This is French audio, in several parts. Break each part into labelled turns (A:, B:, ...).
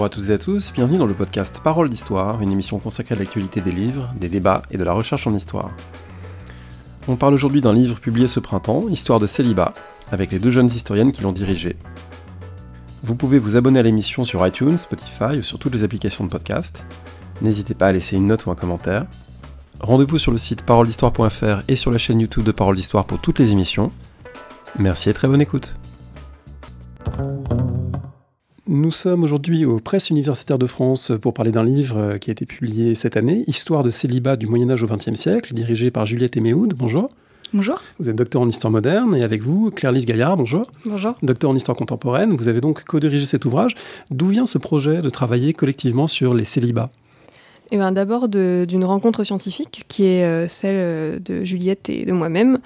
A: Bonjour à toutes et à tous, bienvenue dans le podcast Parole d'Histoire, une émission consacrée à l'actualité des livres, des débats et de la recherche en histoire. On parle aujourd'hui d'un livre publié ce printemps, Histoire de célibat, avec les deux jeunes historiennes qui l'ont dirigé. Vous pouvez vous abonner à l'émission sur iTunes, Spotify ou sur toutes les applications de podcast. N'hésitez pas à laisser une note ou un commentaire. Rendez-vous sur le site paroledhistoire.fr et sur la chaîne YouTube de Parole d'Histoire pour toutes les émissions. Merci et très bonne écoute. Nous sommes aujourd'hui aux Presses universitaires de France pour parler d'un livre qui a été publié cette année, Histoire de célibat du Moyen Âge au XXe siècle, dirigé par Juliette Eméhoud. Bonjour.
B: Bonjour.
A: Vous êtes docteur en histoire moderne et avec vous, Claire-Lise Gaillard, bonjour.
B: Bonjour.
A: Docteur en histoire contemporaine, vous avez donc co-dirigé cet ouvrage. D'où vient ce projet de travailler collectivement sur les célibats?
B: Eh ben, D'abord d'une rencontre scientifique qui est euh, celle euh, de Juliette et de moi-même,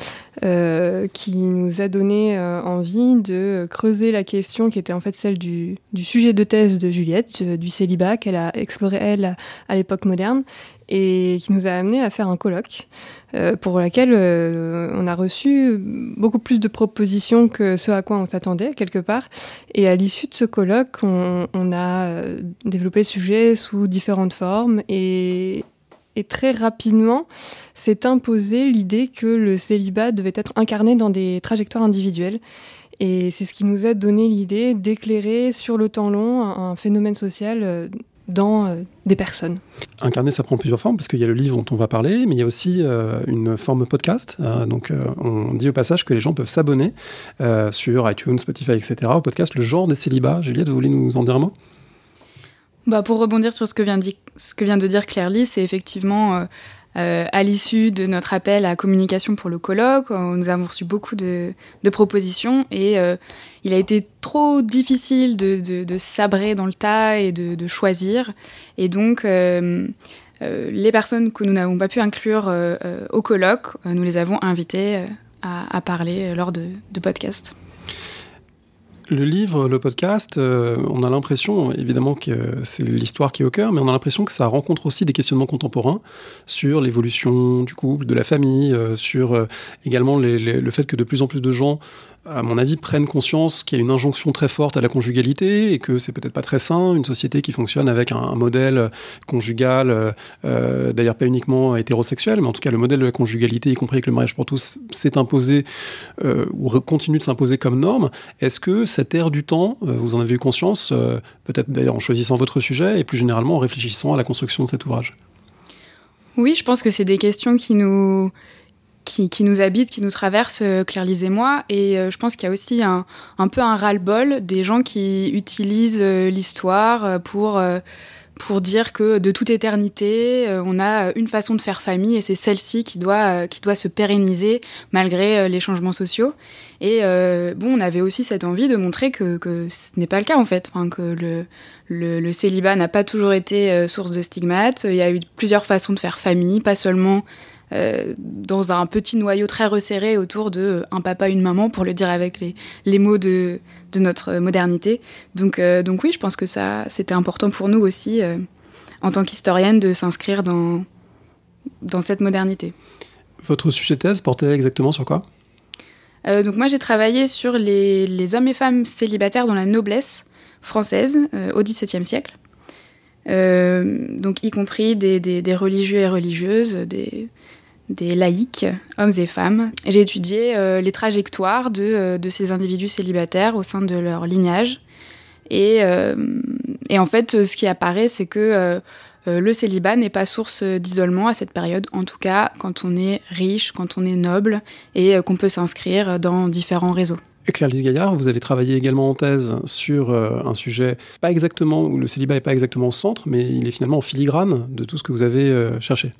B: euh, qui nous a donné envie de creuser la question qui était en fait celle du, du sujet de thèse de Juliette, du célibat qu'elle a exploré elle à l'époque moderne, et qui nous a amené à faire un colloque euh, pour laquelle euh, on a reçu beaucoup plus de propositions que ce à quoi on s'attendait quelque part. Et à l'issue de ce colloque, on, a euh, développé le sujet sous différentes formes et, et très rapidement s'est imposée l'idée que le célibat devait être incarné dans des trajectoires individuelles. Et c'est ce qui nous a donné l'idée d'éclairer sur le temps long un phénomène social dans euh, des personnes.
A: Incarner, ça prend plusieurs formes, parce qu'il y a le livre dont on va parler, mais il y a aussi euh, une forme podcast. Euh, donc, on dit au passage que les gens peuvent s'abonner sur iTunes, Spotify, etc. au podcast Le genre des célibats. Juliette, vous voulez nous en dire un mot?
C: Bah, Pour rebondir sur ce que vient, ce que vient de dire Claire Lee, c'est effectivement euh, à l'issue de notre appel à communication pour le colloque, euh, nous avons reçu beaucoup de, propositions et euh, il a été trop difficile de, sabrer dans le tas et de, choisir. Et donc, les personnes que nous n'avons pas pu inclure au colloque, nous les avons invitées à, parler lors de, de podcasts.
A: Le livre, le podcast, euh, on a l'impression, évidemment, que c'est l'histoire qui est au cœur, mais on a l'impression que ça rencontre aussi des questionnements contemporains sur l'évolution du couple, de la famille, euh, sur euh, également le fait que de plus en plus de gens à mon avis, prennent conscience qu'il y a une injonction très forte à la conjugalité et que c'est peut-être pas très sain, une société qui fonctionne avec un, modèle conjugal, euh, euh, d'ailleurs pas uniquement hétérosexuel, mais en tout cas le modèle de la conjugalité, y compris avec le mariage pour tous, s'est imposé euh, ou continue de s'imposer comme norme. Est-ce que cette ère du temps, vous en avez eu conscience, peut-être d'ailleurs en choisissant votre sujet et plus généralement en réfléchissant à la construction de cet ouvrage?
C: Oui, je pense que c'est des questions qui nous, qui, nous habite, qui nous traverse, euh, Claire Lise et moi. Et euh, je pense qu'il y a aussi un, peu un ras-le-bol des gens qui utilisent euh, l'histoire pour, pour dire que de toute éternité, on a une façon de faire famille et c'est celle-ci qui doit, qui doit se pérenniser malgré les changements sociaux. Et bon, on avait aussi cette envie de montrer que, ce n'est pas le cas en fait, que le, le célibat n'a pas toujours été source de stigmates. Il y a eu plusieurs façons de faire famille, pas seulement euh, dans un petit noyau très resserré autour de un papa, une maman, pour le dire avec les, les mots de, de notre modernité. Donc, euh, donc oui, je pense que ça, c'était important pour nous aussi, euh, en tant qu'historienne, de s'inscrire dans, dans cette modernité.
A: Votre sujet thèse portait exactement sur quoi?
C: Donc moi j'ai travaillé sur les, les, hommes et femmes célibataires dans la noblesse française au XVIIe siècle. donc y compris des, des, des, religieux et religieuses, des, des laïcs, hommes et femmes. J'ai étudié euh, les trajectoires euh, de, ces individus célibataires au sein de leur lignage. Et, euh, en fait, ce qui apparaît, c'est que le célibat n'est pas source d'isolement à cette période, en tout cas quand on est riche, quand on est noble et qu'on peut s'inscrire dans différents réseaux.
A: Claire Lise Gaillard, vous avez travaillé également en thèse sur un sujet pas exactement où le célibat n'est pas exactement au centre, mais il est finalement en filigrane de tout ce que vous avez cherché.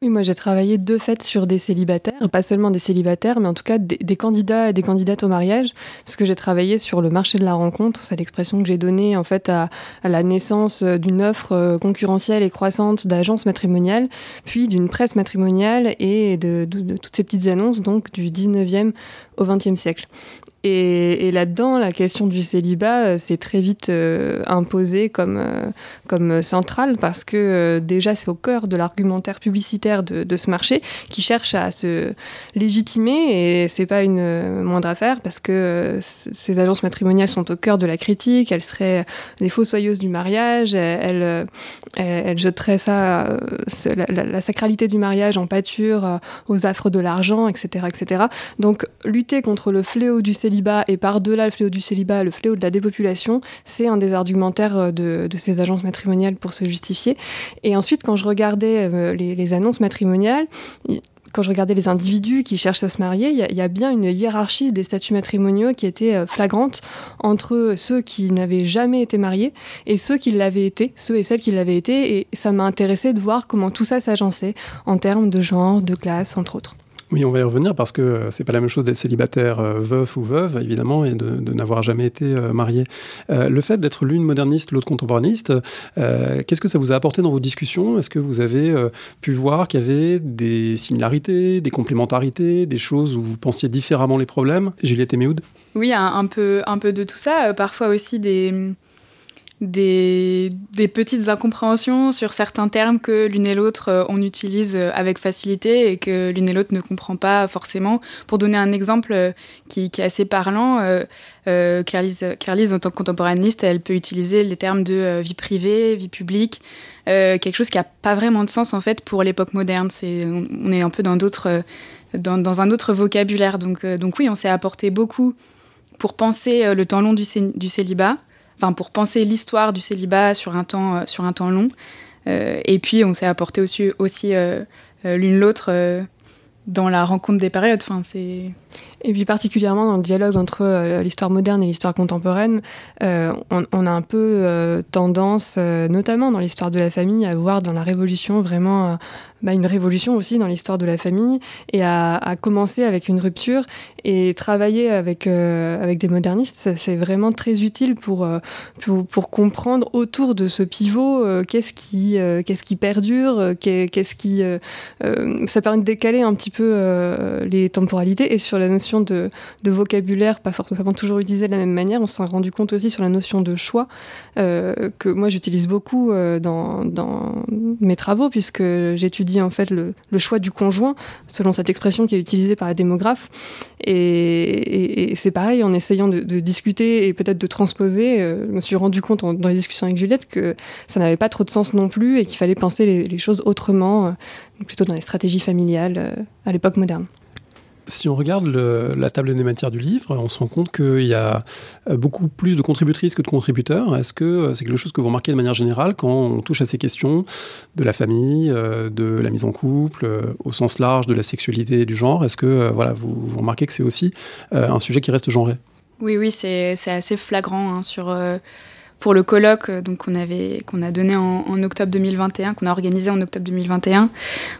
B: Oui, moi j'ai travaillé de fait sur des célibataires, pas seulement des célibataires, mais en tout cas des, candidats et des candidates au mariage, parce que j'ai travaillé sur le marché de la rencontre, c'est l'expression que j'ai donnée en fait à, la naissance d'une offre euh, concurrentielle et croissante d'agences matrimoniales, puis d'une presse matrimoniale et de, toutes ces petites annonces donc du 19e au 20e siècle. Et, là-dedans, la question du célibat s'est très vite imposée comme, comme centrale parce que déjà c'est au cœur de l'argumentaire publicitaire de, ce marché qui cherche à se légitimer et c'est pas une moindre affaire parce que ces agences matrimoniales sont au cœur de la critique, elles seraient des fossoyeuses du mariage, elles, elles, jetteraient ça, la, la, sacralité du mariage en pâture aux affres de l'argent, etc., etc. Donc lutter contre le fléau du célibat et par-delà le fléau du célibat, le fléau de la dépopulation, c'est un des argumentaires euh, de, ces agences matrimoniales pour se justifier. Et ensuite, quand je regardais euh, les, annonces matrimoniales, quand je regardais les individus qui cherchent à se marier, il y, a bien une hiérarchie des statuts matrimoniaux qui était euh, flagrante entre ceux qui n'avaient jamais été mariés et ceux qui l'avaient été, ceux et celles qui l'avaient été. Et ça m'a intéressé de voir comment tout ça s'agençait en termes de genre, de classe, entre autres.
A: Oui, on va y revenir parce que euh, c'est pas la même chose d'être célibataire euh, veuf ou veuve, évidemment, et de, n'avoir jamais été euh, marié. le fait d'être l'une moderniste, l'autre contemporaniste, qu'est-ce que ça vous a apporté dans vos discussions? Est-ce que vous avez pu voir qu'il y avait des similarités, des complémentarités, des choses où vous pensiez différemment les problèmes? Juliette Eméoud
C: Oui, un, peu, un peu de tout ça. Parfois aussi des des, petites incompréhensions sur certains termes que l'une et l'autre euh, on utilise euh, avec facilité et que l'une et l'autre ne comprend pas forcément. Pour donner un exemple euh, qui, est assez parlant, euh, Claire-Lise, en tant que contemporaniste, elle peut utiliser les termes de vie privée, vie publique, quelque chose qui n'a pas vraiment de sens en fait pour l'époque moderne. C'est, on, est un peu dans, un autre vocabulaire. Donc, oui, on s'est apporté beaucoup pour penser le temps long du célibat enfin pour penser l'histoire du célibat sur un temps, euh, sur un temps long. Euh, et puis on s'est apporté aussi, aussi euh, l'une l'autre dans la rencontre des périodes. Enfin, c'est
B: et puis particulièrement dans le dialogue entre l'histoire moderne et l'histoire contemporaine, on, a un peu tendance, notamment dans l'histoire de la famille, à voir dans la Révolution vraiment bah, une révolution aussi dans l'histoire de la famille et à, commencer avec une rupture et travailler avec, avec des modernistes, c'est vraiment très utile pour, pour, comprendre autour de ce pivot qu'est-ce qui, qu'est-ce qui perdure, qu'est-ce qui... ça permet de décaler un petit peu les temporalités et sur la notion de, vocabulaire, pas forcément toujours utilisé de la même manière, on s'est rendu compte aussi sur la notion de choix, euh, que moi j'utilise beaucoup euh, dans, mes travaux, puisque j'étudie en fait le, choix du conjoint, selon cette expression qui est utilisée par la démographe. C'est pareil, en essayant de, discuter et peut-être de transposer, euh, je me suis rendu compte dans les discussions avec Juliette que ça n'avait pas trop de sens non plus et qu'il fallait penser les, les choses autrement, plutôt dans les stratégies familiales à l'époque moderne.
A: Si on regarde la table des matières du livre, on se rend compte qu'il y a euh, beaucoup plus de contributrices que de contributeurs. Est-ce que euh, c'est quelque chose que vous remarquez de manière générale quand on touche à ces questions de la famille, euh, de la mise en couple, au sens large de la sexualité et du genre? Est-ce que voilà, vous, remarquez que c'est aussi un sujet qui reste genré?
C: Oui, oui, c'est assez flagrant hein, sur pour le colloque euh, donc qu'on a donné en, octobre 2021, qu'on a organisé en octobre 2021.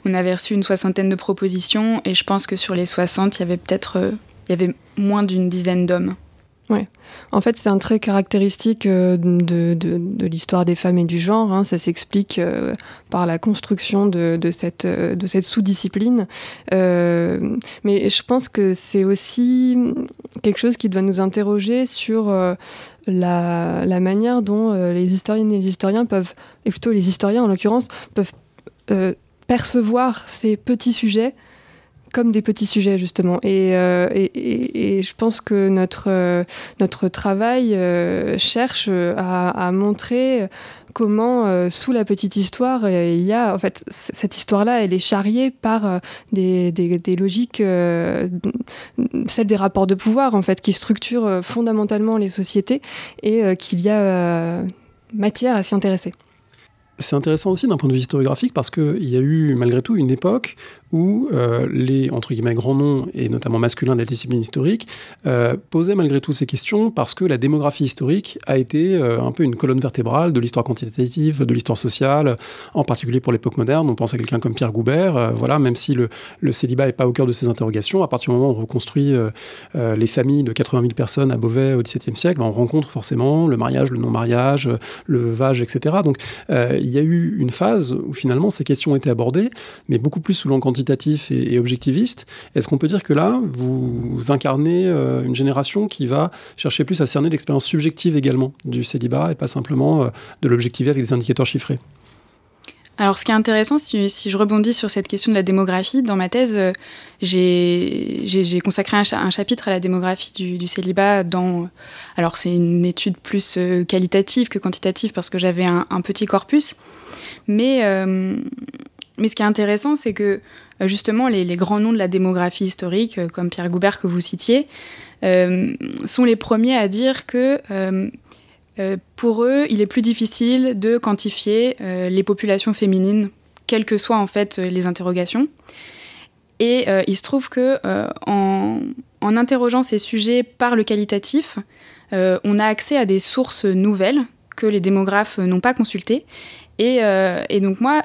C: On avait reçu une soixantaine de propositions et je pense que sur les 60, il y avait peut-être euh, il y avait moins d'une dizaine d'hommes.
B: Ouais. En fait, c'est un trait caractéristique euh, de, l'histoire des femmes et du genre. Hein. Ça s'explique par la construction de cette sous-discipline. mais je pense que c'est aussi quelque chose qui doit nous interroger sur la, manière dont euh, les historiennes et les historiens peuvent, et plutôt les historiens en l'occurrence, peuvent euh, percevoir ces petits sujets comme des petits sujets justement. Et, euh, je pense que notre, notre travail cherche à, montrer comment sous la petite histoire il y a en fait cette histoire là elle est charriée par des, des, logiques celles des rapports de pouvoir en fait qui structurent fondamentalement les sociétés et qu'il y a matière à s'y intéresser.
A: C'est intéressant aussi d'un point de vue historiographique parce qu'il y a eu malgré tout une époque où euh, les entre guillemets grands noms et notamment masculins de la discipline historique euh, posaient malgré tout ces questions parce que la démographie historique a été euh, un peu une colonne vertébrale de l'histoire quantitative, de l'histoire sociale, en particulier pour l'époque moderne. On pense à quelqu'un comme Pierre Goubert, voilà, même si le, célibat n'est pas au cœur de ces interrogations, à partir du moment où on reconstruit les familles de 80 000 personnes à Beauvais au XVIIe siècle, on rencontre forcément le mariage, le non-mariage, le veuvage, etc. Donc il y a eu une phase où finalement ces questions étaient abordées, mais beaucoup plus sous l'encre quantitatif et, objectiviste. Est-ce qu'on peut dire que là, vous, incarnez une génération qui va chercher plus à cerner l'expérience subjective également du célibat et pas simplement de l'objectiver avec des indicateurs chiffrés?
C: Alors, ce qui est intéressant, si, je rebondis sur cette question de la démographie, dans ma thèse, euh, j'ai consacré un, chapitre à la démographie du, célibat. Dans, alors, c'est une étude plus euh, qualitative que quantitative parce que j'avais un, petit corpus. Mais, euh, mais ce qui est intéressant, c'est que justement, les, grands noms de la démographie historique, comme Pierre Goubert que vous citiez, sont les premiers à dire que euh, pour eux, il est plus difficile de quantifier euh, les populations féminines, quelles que soient en fait les interrogations. Et euh, il se trouve que en, interrogeant ces sujets par le qualitatif, on a accès à des sources nouvelles que les démographes n'ont pas consultées. Et, donc moi,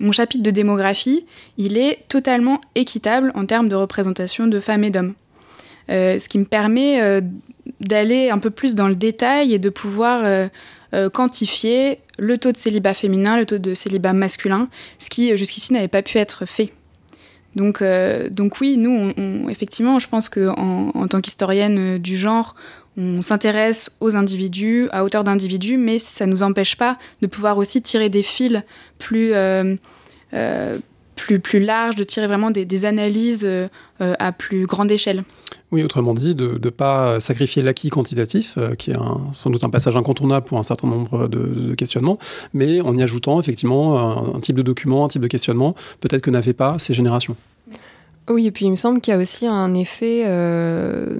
C: mon chapitre de démographie, il est totalement équitable en termes de représentation de femmes et d'hommes. ce qui me permet d'aller un peu plus dans le détail et de pouvoir euh, euh, quantifier le taux de célibat féminin, le taux de célibat masculin, ce qui euh, jusqu'ici n'avait pas pu être fait. Donc, donc oui, nous, effectivement, je pense qu'en en, tant qu'historienne du genre, on s'intéresse aux individus, à hauteur d'individus, mais ça ne nous empêche pas de pouvoir aussi tirer des fils plus, plus, plus larges, de tirer vraiment des, des analyses à plus grande échelle.
A: Oui, autrement dit, de ne pas sacrifier l'acquis quantitatif, euh, qui est sans doute un passage incontournable pour un certain nombre de, questionnements, mais en y ajoutant effectivement un, type de document, un type de questionnement, peut-être que n'avaient pas ces générations.
B: Oui, et puis il me semble qu'il y a aussi un effet euh,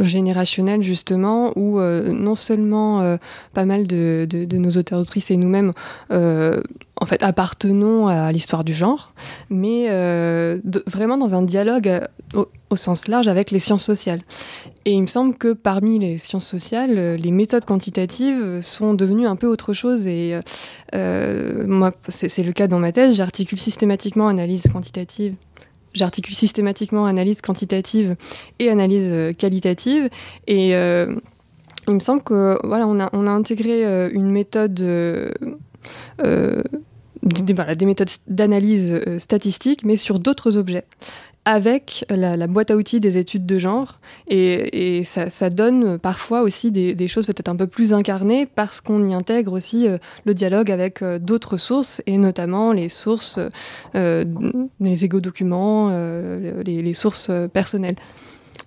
B: générationnel justement où euh, non seulement euh, pas mal de, nos auteurs autrices et nous-mêmes euh, en fait appartenons à l'histoire du genre, mais vraiment dans un dialogue au, sens large avec les sciences sociales. Et il me semble que parmi les sciences sociales, les méthodes quantitatives sont devenues un peu autre chose. Et moi, c'est le cas dans ma thèse, j'articule systématiquement analyse quantitative j'articule systématiquement analyse quantitative et analyse euh, qualitative. Et euh, il me semble que voilà, on a, intégré euh, une méthode. des méthodes d'analyse statistique, mais sur d'autres objets avec la, boîte à outils des études de genre. Et, ça, donne parfois aussi des, choses peut-être un peu plus incarnées parce qu'on y intègre aussi euh, le dialogue avec euh, d'autres sources, et notamment les sources, euh, les égo-documents, les, sources personnelles.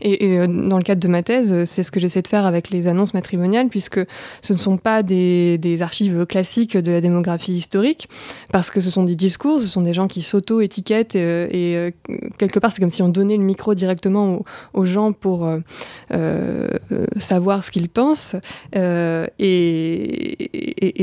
B: Et, euh, dans le cadre de ma thèse, c'est ce que j'essaie de faire avec les annonces matrimoniales, puisque ce ne sont pas des, archives classiques de la démographie historique, parce que ce sont des discours, ce sont des gens qui s'auto-étiquettent, euh, et, euh, quelque part, c'est comme si on donnait le micro directement aux, gens pour savoir ce qu'ils pensent. et,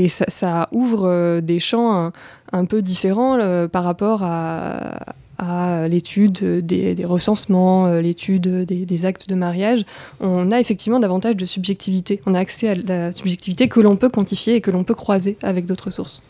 B: ça, ouvre des champs un peu différents par rapport à à l'étude des, recensements, euh, l'étude des, actes de mariage, on a effectivement davantage de subjectivité. On a accès à la subjectivité que l'on peut quantifier et que l'on peut croiser avec d'autres sources.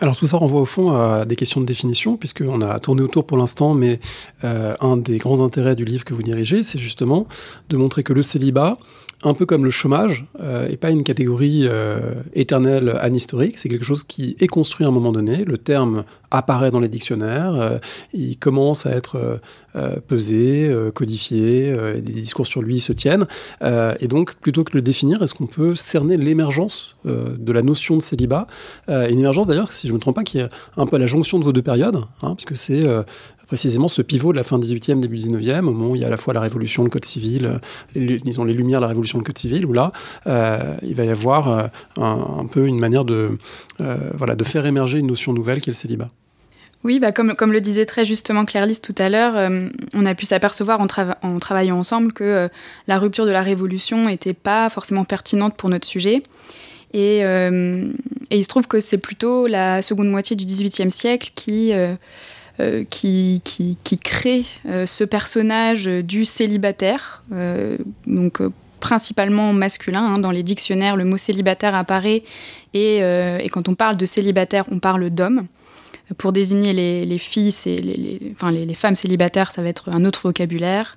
A: Alors tout ça renvoie au fond à des questions de définition, puisqu'on a tourné autour pour l'instant, mais euh, un des grands intérêts du livre que vous dirigez, c'est justement de montrer que le célibat, un peu comme le chômage, euh, pas une catégorie euh, éternelle anhistorique, c'est quelque chose qui est construit à un moment donné, le terme apparaît dans les dictionnaires, euh, il commence à être pesé, codifié, des discours sur lui se tiennent, et donc plutôt que de le définir, est-ce qu'on peut cerner l'émergence de la notion de célibat, une émergence d'ailleurs, si je ne me trompe pas, qui est un peu à la jonction de vos deux périodes, hein, c'est précisément ce pivot de la fin 18e, début 19e, au moment où il y a à la fois la révolution, le code civil, euh, les, disons les lumières de la révolution, le code civil, où là, euh, il va y avoir euh, un, peu une manière de, voilà, de faire émerger une notion nouvelle qui est le célibat.
C: Oui, bah comme, comme le disait très justement Claire Lys tout à l'heure, on a pu s'apercevoir en, en, travaillant ensemble que la rupture de la révolution n'était pas forcément pertinente pour notre sujet. Et, et il se trouve que c'est plutôt la seconde moitié du XVIIIe siècle qui euh, qui, qui, crée euh, ce personnage du célibataire, euh, donc principalement masculin. Hein. dans les dictionnaires, le mot célibataire apparaît et, quand on parle de célibataire, on parle d'homme. Pour désigner les, filles, les, les, enfin, les, femmes célibataires, ça va être un autre vocabulaire.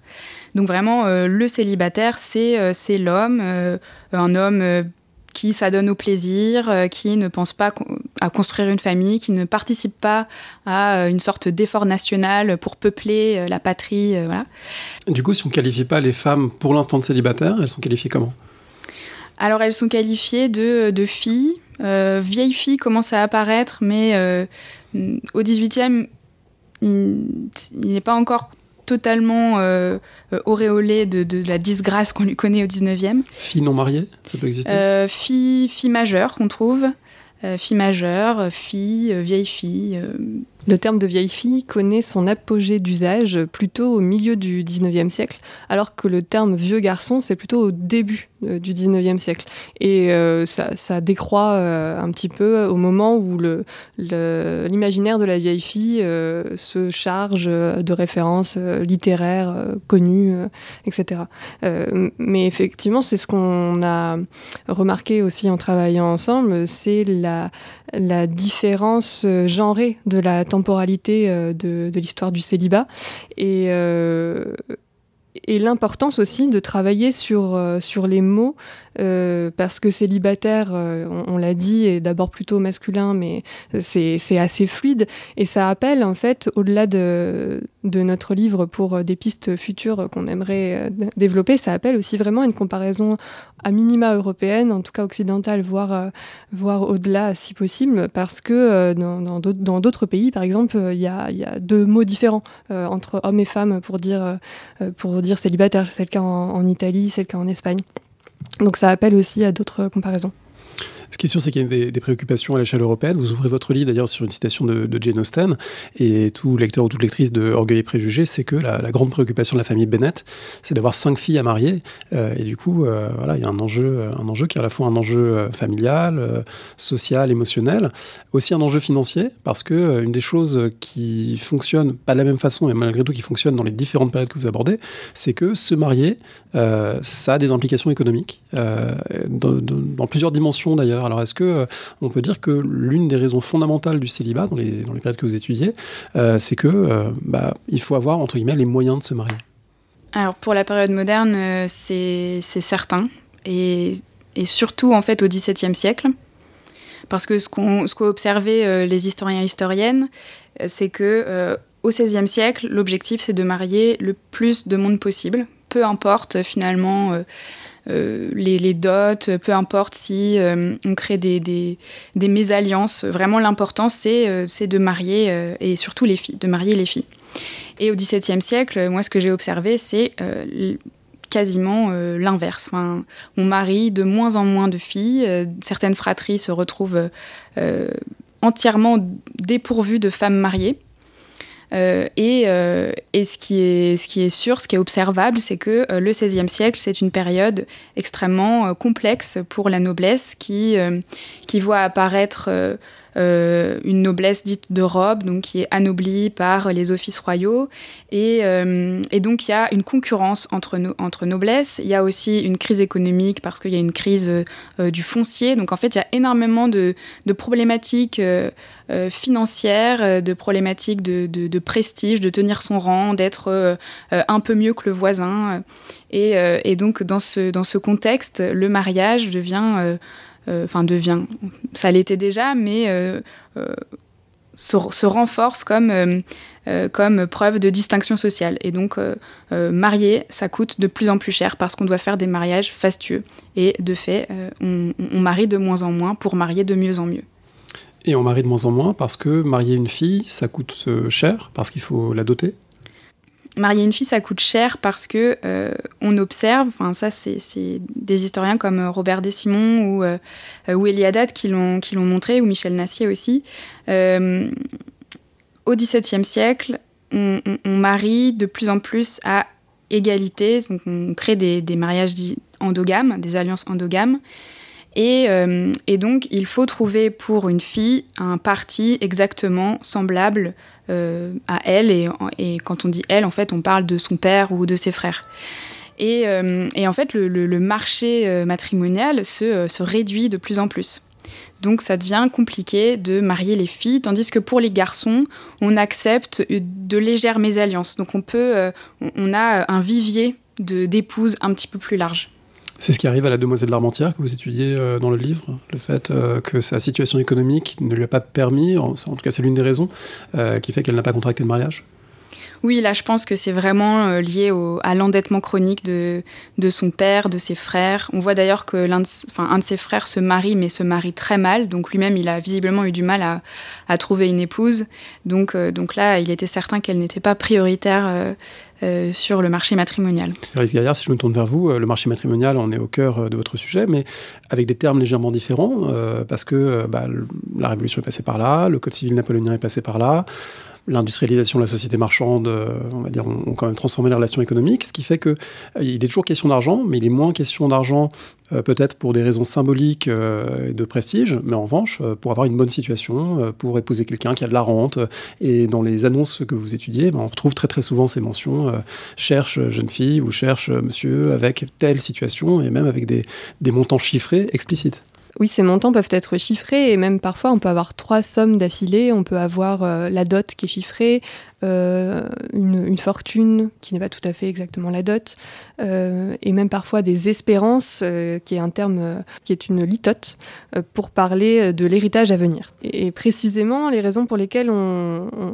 C: Donc vraiment, le célibataire, c'est l'homme, un homme qui s'adonnent au plaisir, qui ne pensent pas à construire une famille, qui ne participent pas à une sorte d'effort national pour peupler la patrie. voilà.
A: Du coup, si on ne qualifie pas les femmes pour l'instant de célibataires, elles sont qualifiées comment?
C: Alors elles sont qualifiées de, de filles. Euh, vieilles filles commencent à apparaître, mais euh, au 18e, il, n'est pas encore totalement euh, auréolé de, la disgrâce qu'on lui connaît au 19e.
A: Fille non mariée, ça peut exister?
C: Euh, Fille, fille majeure qu'on trouve. fille majeure, fille, vieille fille.
B: Le terme de vieille fille connaît son apogée d'usage plutôt au milieu du 19e siècle, alors que le terme vieux garçon, c'est plutôt au début euh, du 19e siècle. Et euh, ça, décroît euh, un petit peu au moment où l'imaginaire de la vieille fille se charge de références littéraires connues, etc. mais effectivement, c'est ce qu'on a remarqué aussi en travaillant ensemble, c'est la, la différence genrée de la temporalité de, de l'histoire du célibat. Et et l'importance aussi de travailler sur, euh, sur les mots, euh, parce que célibataire, euh, on, l'a dit, est d'abord plutôt masculin, mais c'est assez fluide, et ça appelle en fait, au-delà de, notre livre pour des pistes futures qu'on aimerait développer, ça appelle aussi vraiment une comparaison à minima européenne, en tout cas occidentale, voire, au-delà si possible, parce que dans d'autres pays, par exemple, il y a, deux mots différents entre hommes et femmes pour dire célibataire. C'est le cas en, Italie, c'est le cas en Espagne. Donc ça appelle aussi à d'autres comparaisons.
A: Ce qui est sûr, c'est qu'il y a des, préoccupations à l'échelle européenne. Vous ouvrez votre livre d'ailleurs sur une citation de, Jane Austen, et tout lecteur ou toute lectrice de Orgueil et Préjugés, c'est que la, grande préoccupation de la famille Bennett, c'est d'avoir cinq filles à marier. Euh, et du coup, euh, voilà, il y a un enjeu, un enjeu qui est à la fois un enjeu euh, familial, social, émotionnel, aussi un enjeu financier, parce que une des choses qui fonctionne pas de la même façon, et malgré tout qui fonctionne dans les différentes périodes que vous abordez, c'est que se marier, ça a des implications économiques, dans plusieurs dimensions d'ailleurs alors est-ce que euh, on peut dire que l'une des raisons fondamentales du célibat dans les, périodes que vous étudiez, euh, c'est que euh, bah, il faut avoir entre guillemets les moyens de se marier?
C: Alors pour la période moderne, c'est certain. Et, surtout en fait au XVIIe siècle. Parce que ce qu'ont observé les historiens et historiennes, c'est que au XVIe siècle, l'objectif c'est de marier le plus de monde possible, peu importe finalement les, dots, peu importe si euh, on crée des, des, mésalliances. Vraiment, l'important, c'est euh, de marier, et surtout les filles, de marier les filles. Et au XVIIe siècle, moi, ce que j'ai observé, c'est quasiment l'inverse. on marie de moins en moins de filles. certaines fratries se retrouvent entièrement dépourvues de femmes mariées. Euh, et, euh, ce, qui est, sûr, ce qui est observable, c'est que euh, le XVIe siècle, c'est une période extrêmement complexe pour la noblesse qui voit apparaître euh, une noblesse dite de robe, donc qui est anoblie par les offices royaux. Et, euh, et donc il y a une concurrence entre, no entre noblesse. Il y a aussi une crise économique parce qu'il y a une crise euh, du foncier. Donc en fait, il y a énormément de, de problématiques financières, de problématiques de, de, de, prestige, de tenir son rang, d'être un peu mieux que le voisin. Et, et, donc dans ce, dans ce contexte, le mariage devient enfin devient, ça l'était déjà, mais euh, euh, se, renforce comme, comme preuve de distinction sociale. Et donc, marier, ça coûte de plus en plus cher parce qu'on doit faire des mariages fastueux. Et de fait, on, marie de moins en moins pour marier de mieux en mieux.
A: Et on marie de moins en moins parce que marier une fille, ça coûte cher, parce qu'il faut la doter
C: marier une fille, ça coûte cher parce que euh, on observe, enfin ça c'est des historiens comme euh, Robert Desimon ou, euh, Eliadat qui l'ont qui l'ont montré, ou Michel Nassier aussi. au XVIIe siècle, on, marie de plus en plus à égalité, donc on crée des, des mariages dits endogames, des alliances endogames. Et, et, donc, il faut trouver pour une fille un parti exactement semblable euh, à elle. Et, quand on dit elle, en fait, on parle de son père ou de ses frères. Et, euh, en fait, le, marché euh, matrimonial se, se, réduit de plus en plus. Donc ça devient compliqué de marier les filles, tandis que pour les garçons, on accepte de légères mésalliances. Donc on peut, on a un vivier d'épouses un petit peu plus large.
A: C'est ce qui arrive à la demoiselle d'Armentière que vous étudiez euh, dans le livre, le fait euh, que sa situation économique ne lui a pas permis, en, tout cas c'est l'une des raisons, euh, qui fait qu'elle n'a pas contracté de mariage
C: oui, là, je pense que c'est vraiment lié à l'endettement chronique de, de son père, de ses frères. On voit d'ailleurs que l'un de, un de ses frères se marie, mais se marie très mal. Donc lui-même, il a visiblement eu du mal à, à trouver une épouse. Donc, donc là, il était certain qu'elle n'était pas prioritaire euh, sur le marché matrimonial.
A: Iris Gaillard, si je me tourne vers vous, le marché matrimonial, on est au cœur de votre sujet, mais avec des termes légèrement différents, parce que bah, la Révolution est passée par là, le Code civil napoléonien est passé par là l'industrialisation de la société marchande, euh, on va dire, ont, quand même transformé les relations économiques, ce qui fait que euh, il est toujours question d'argent, mais il est moins question d'argent euh, peut-être pour des raisons symboliques et de prestige, mais en revanche pour avoir une bonne situation, pour épouser quelqu'un qui a de la rente. Et dans les annonces que vous étudiez, ben, on retrouve très très souvent ces mentions cherche jeune fille ou cherche monsieur avec telle situation et même avec des montants chiffrés explicites.
B: Oui, ces montants peuvent être chiffrés et même parfois on peut avoir trois sommes d'affilée. On peut avoir euh, la dot qui est chiffrée, euh, une, fortune qui n'est pas tout à fait exactement la dot, euh, et même parfois des espérances, qui est un terme qui est une litote, pour parler de l'héritage à venir. Et, précisément, les raisons pour lesquelles on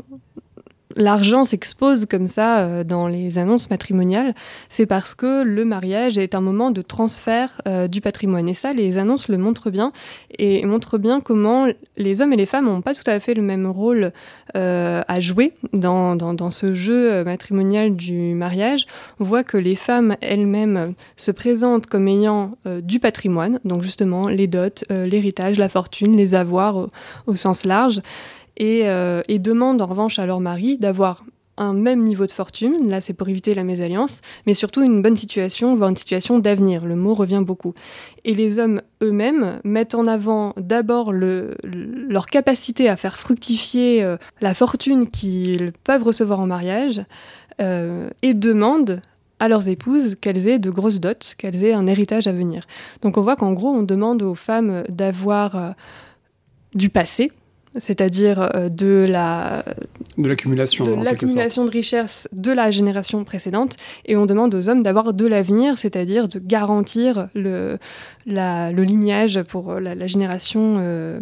B: l'argent s'expose comme ça euh, dans les annonces matrimoniales, c'est parce que le mariage est un moment de transfert euh, du patrimoine. Et ça, les annonces le montrent bien et montrent bien comment les hommes et les femmes n'ont pas tout à fait le même rôle euh, à jouer dans, dans, ce jeu matrimonial du mariage. On voit que les femmes elles-mêmes se présentent comme ayant du patrimoine, donc justement les dots, l'héritage, la fortune, les avoirs au sens large. Euh, et, demandent en revanche à leur mari d'avoir un même niveau de fortune, là c'est pour éviter la mésalliance, mais surtout une bonne situation, voire une situation d'avenir, le mot revient beaucoup. Et les hommes eux-mêmes mettent en avant d'abord leur capacité à faire fructifier euh, la fortune qu'ils peuvent recevoir en mariage, euh, et demandent à leurs épouses qu'elles aient de grosses dots, qu'elles aient un héritage à venir. Donc on voit qu'en gros on demande aux femmes d'avoir du passé, c'est-à-dire euh, de la
A: de l'accumulation
B: de l'accumulation de richesses de la génération précédente et on demande aux hommes d'avoir de l'avenir c'est-à-dire de garantir le, le lignage pour la, génération euh,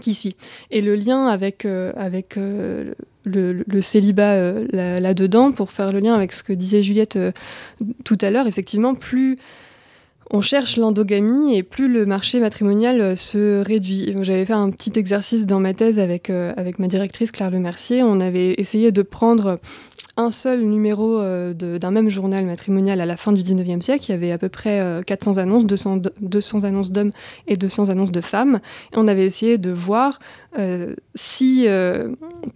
B: qui suit. Et le lien avec euh, avec le, célibat là-dedans pour faire le lien avec ce que disait Juliette tout à l'heure effectivement plus on cherche l'endogamie et plus le marché matrimonial euh, se réduit. J'avais fait un petit exercice dans ma thèse avec, euh, avec ma directrice Claire Le Mercier. On avait essayé de prendre un seul numéro euh, d'un même journal matrimonial à la fin du 19e siècle. Il y avait à peu près 400 annonces, 200, 200 annonces d'hommes et 200 annonces de femmes. On avait essayé de voir si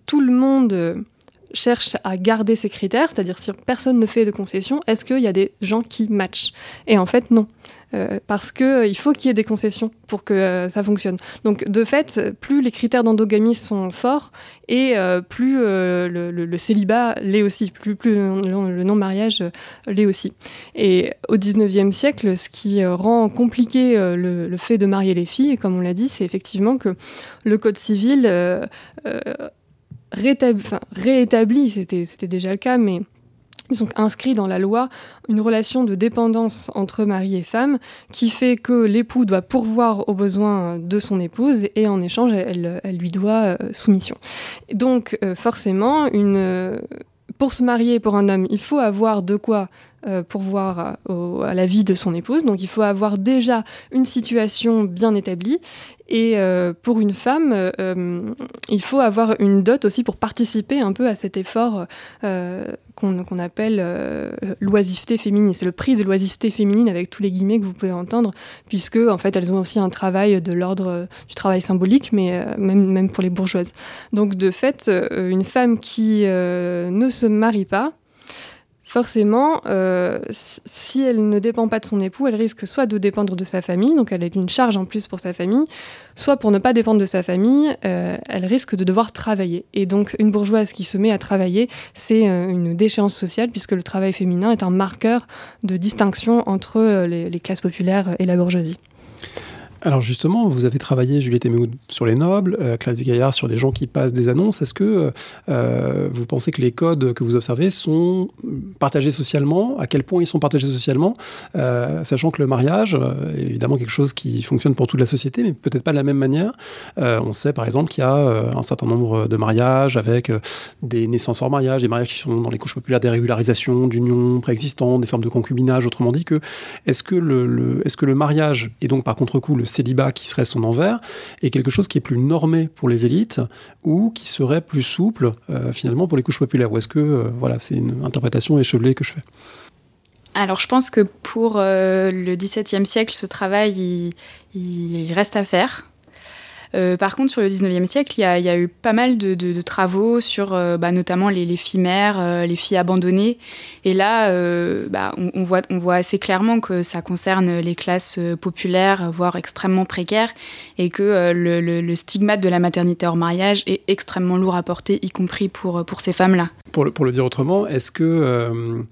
B: tout le monde cherche à garder ces critères, c'est-à-dire si personne ne fait de concessions, est-ce qu'il y a des gens qui matchent? Et en fait, non. Euh, parce qu'il euh, faut qu'il y ait des concessions pour que euh, ça fonctionne. Donc, de fait, plus les critères d'endogamie sont forts et plus le, célibat l'est aussi, plus, plus le, non-mariage l'est aussi. Et au 19e siècle, ce qui rend compliqué le, fait de marier les filles, comme on l'a dit, c'est effectivement que le Code civil rétabli, c'était déjà le cas, mais ils ont inscrit dans la loi une relation de dépendance entre mari et femme qui fait que l'époux doit pourvoir aux besoins de son épouse et en échange, elle, lui doit euh, soumission. Donc, euh, forcément, une, pour se marier pour un homme, il faut avoir de quoi euh, pourvoir à, la vie de son épouse. Donc il faut avoir déjà une situation bien établie. Et euh, pour une femme, euh, il faut avoir une dot aussi pour participer un peu à cet effort qu'on appelle l'oisiveté féminine. C'est le prix de l'oisiveté féminine avec tous les guillemets que vous pouvez entendre, puisque en fait elles ont aussi un travail de l'ordre du travail symbolique, mais même pour les bourgeoises. Donc de fait, une femme qui ne se marie pas, forcément, euh, si elle ne dépend pas de son époux, elle risque soit de dépendre de sa famille, donc elle est une charge en plus pour sa famille, soit pour ne pas dépendre de sa famille, euh, elle risque de devoir travailler. Et donc une bourgeoise qui se met à travailler, c'est euh, une déchéance sociale, puisque le travail féminin est un marqueur de distinction entre les, classes populaires et la bourgeoisie.
A: Alors justement, vous avez travaillé, Juliette Eméoud, sur les nobles, euh, Classe Gaillard sur des gens qui passent des annonces. Est-ce que euh, vous pensez que les codes que vous observez sont partagés socialement? À quel point ils sont partagés socialement? Euh, Sachant que le mariage est évidemment quelque chose qui fonctionne pour toute la société, mais peut-être pas de la même manière. on sait par exemple qu'il y a un certain nombre de mariages avec des naissances hors mariage, des mariages qui sont dans les couches populaires, des régularisations d'unions préexistantes, des formes de concubinage. Autrement dit, que est-ce que le, est-ce que le mariage et donc par contre-coup le célibat qui serait son envers est quelque chose qui est plus normé pour les élites ou qui serait plus souple euh, finalement pour les couches populaires Ou est-ce que euh, voilà, c'est une interprétation échevelée que je fais?
C: Alors je pense que pour euh, le XVIIe siècle, ce travail, il, reste à faire. Euh, par contre, sur le 19e siècle, il y, a, eu pas mal de, travaux sur euh, bah, notamment les, filles mères, euh, les filles abandonnées. Et là, bah, on, voit, assez clairement que ça concerne les classes populaires, voire extrêmement précaires, et que le, stigmate de la maternité hors mariage est extrêmement lourd à porter, y compris pour, ces femmes-là.
A: Pour le, dire autrement, est-ce que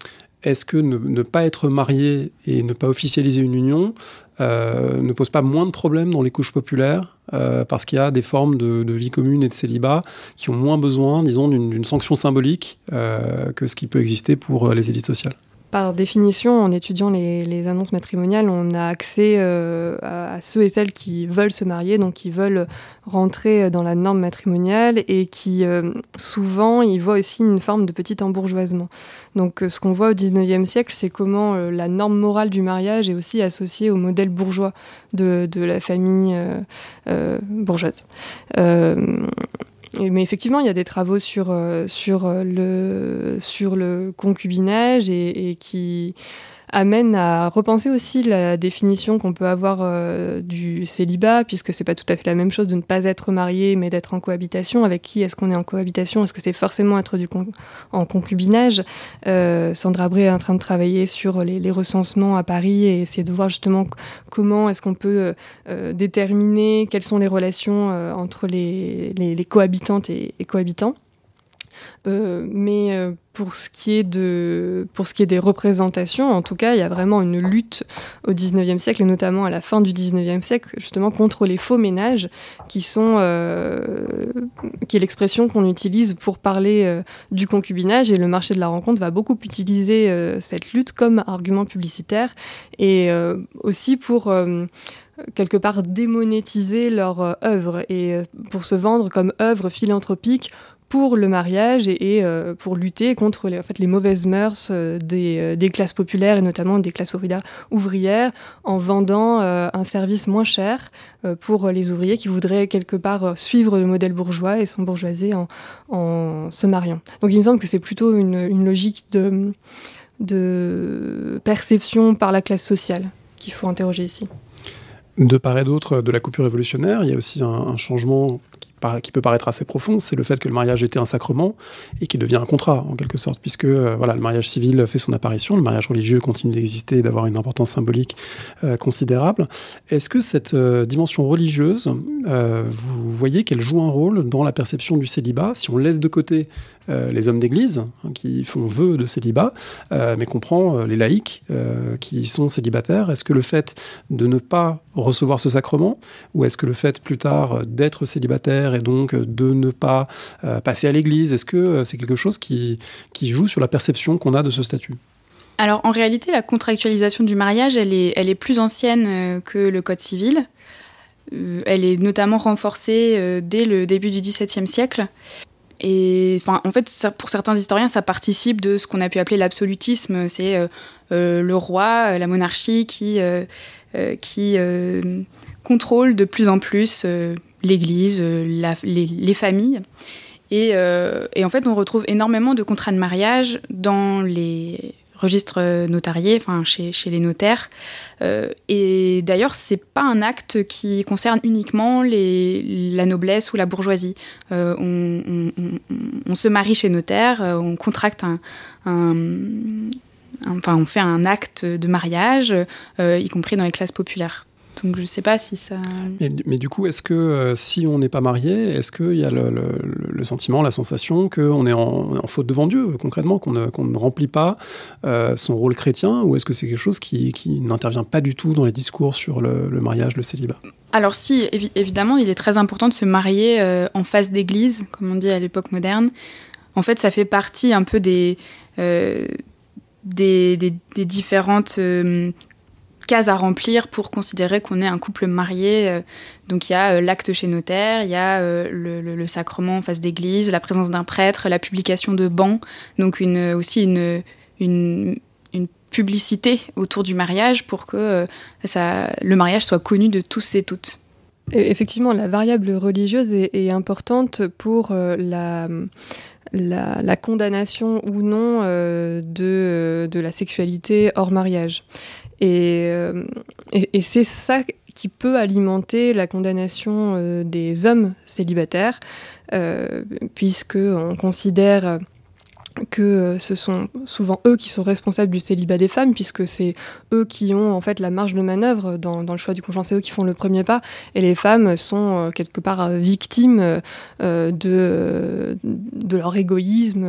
A: que ne, pas être marié et ne pas officialiser une union ne pose pas moins de problèmes dans les couches populaires euh, parce qu'il y a des formes de, vie commune et de célibat qui ont moins besoin, disons, d'une sanction symbolique euh, que ce qui peut exister pour euh, les élites sociales.
B: Par définition, en étudiant les, annonces matrimoniales, on a accès euh, à, ceux et celles qui veulent se marier, donc qui veulent rentrer dans la norme matrimoniale et qui euh, souvent y voient aussi une forme de petit embourgeoisement. Donc euh, ce qu'on voit au 19e siècle, c'est comment la norme morale du mariage est aussi associée au modèle bourgeois de la famille bourgeoise mais effectivement, il y a des travaux sur, euh, sur, euh, le, sur le concubinage et, et qui amène à repenser aussi la définition qu'on peut avoir euh, du célibat, puisque c'est pas tout à fait la même chose de ne pas être marié, mais d'être en cohabitation. Avec qui est-ce qu'on est en cohabitation? Est-ce que c'est forcément être en concubinage? Euh, Sandra Bré est en train de travailler sur les, recensements à Paris et essayer de voir justement comment est-ce qu'on peut euh, déterminer quelles sont les relations entre les, les, cohabitantes et cohabitants. Euh, mais euh, pour ce, qui est de, pour ce qui est des représentations, en tout cas, il y a vraiment une lutte au 19e siècle, et notamment à la fin du 19e siècle, justement contre les faux ménages, qui, sont, euh, qui est l'expression qu'on utilise pour parler du concubinage. Et le marché de la rencontre va beaucoup utiliser cette lutte comme argument publicitaire, et aussi pour quelque part démonétiser leur œuvre et pour se vendre comme œuvre philanthropique pour le mariage et, euh, pour lutter contre les, en fait, les mauvaises mœurs euh, euh, des, classes populaires et notamment des classes populaires ouvrières en vendant un service moins cher pour les ouvriers qui voudraient quelque part suivre le modèle bourgeois et s'embourgeoiser en, en se mariant. Donc il me semble que c'est plutôt une, logique de, de perception par la classe sociale qu'il faut interroger ici.
A: De part et d'autre de la coupure révolutionnaire, il y a aussi un, changement qui peut paraître assez profond, c'est le fait que le mariage était un sacrement et qui devient un contrat en quelque sorte, puisque euh, voilà, le mariage civil fait son apparition, le mariage religieux continue d'exister et d'avoir une importance symbolique euh, considérable. Est-ce que cette euh, dimension religieuse, vous voyez qu'elle joue un rôle dans la perception du célibat? Si on laisse de côté les hommes d'église hein, qui font vœu de célibat, mais qu'on prend les laïcs qui sont célibataires, est-ce que le fait de ne pas recevoir ce sacrement, ou est-ce que le fait plus tard d'être célibataire et donc euh, de ne pas euh, passer à l'église Est-ce que euh, c'est quelque chose qui, qui joue sur la perception qu'on a de ce statut?
C: Alors en réalité, la contractualisation du mariage, elle est, elle est plus ancienne que le Code civil. elle est notamment renforcée dès le début du XVIIe siècle. Et enfin, en fait, pour certains historiens, ça participe de ce qu'on a pu appeler l'absolutisme. C'est le roi, la monarchie qui, qui contrôle de plus en plus l'Église, euh, les, familles. Euh, et, en fait, on retrouve énormément de contrats de mariage dans les registres notariés, enfin chez, les notaires. Euh, et d'ailleurs, c'est pas un acte qui concerne uniquement la noblesse ou la bourgeoisie. on, se marie chez notaire, on contracte fait un acte de mariage, y compris dans les classes populaires. Donc je ne sais pas si ça.
A: Mais, du coup, est-ce que euh, si on n'est pas marié, est-ce qu'il y a le, sentiment, la sensation qu'on est en, faute devant Dieu, concrètement, qu'on ne, remplit pas euh, son rôle chrétien, ou est-ce que c'est quelque chose qui, n'intervient pas du tout dans les discours sur le, mariage, le célibat?
C: Alors si, évidemment, il est très important de se marier euh, en face d'église, comme on dit à l'époque moderne. En fait, ça fait partie un peu des, des, différentes cases à remplir pour considérer qu'on est un couple marié. Euh, donc il y a euh, l'acte chez notaire, il y a euh, le, sacrement en face d'église, la présence d'un prêtre, la publication de bancs, donc aussi une, une, publicité autour du mariage pour que ça, le mariage soit connu de tous et toutes.
B: Effectivement, la variable religieuse est, importante pour la, la, condamnation ou non de, de, la sexualité hors mariage. Euh, et, c'est ça qui peut alimenter la condamnation euh, des hommes célibataires, euh, puisqu'on considère que euh, ce sont souvent eux qui sont responsables du célibat des femmes, puisque c'est eux qui ont en fait la marge de manœuvre dans, le choix du conjoint, c'est eux qui font le premier pas, et les femmes sont euh, quelque part euh, victimes de, leur égoïsme,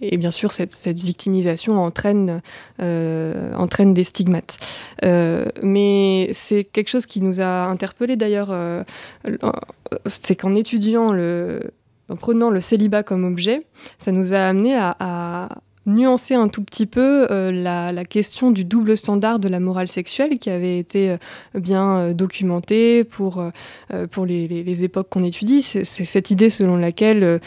B: et bien sûr cette, victimisation entraîne, entraîne des stigmates. mais c'est quelque chose qui nous a interpellés d'ailleurs, c'est qu'en étudiant le en prenant le célibat comme objet, ça nous a amené à, nuancer un tout petit peu euh, la, question du double standard de la morale sexuelle qui avait été euh, bien euh, documentée pour, les, époques qu'on étudie. C'est cette idée selon laquelle,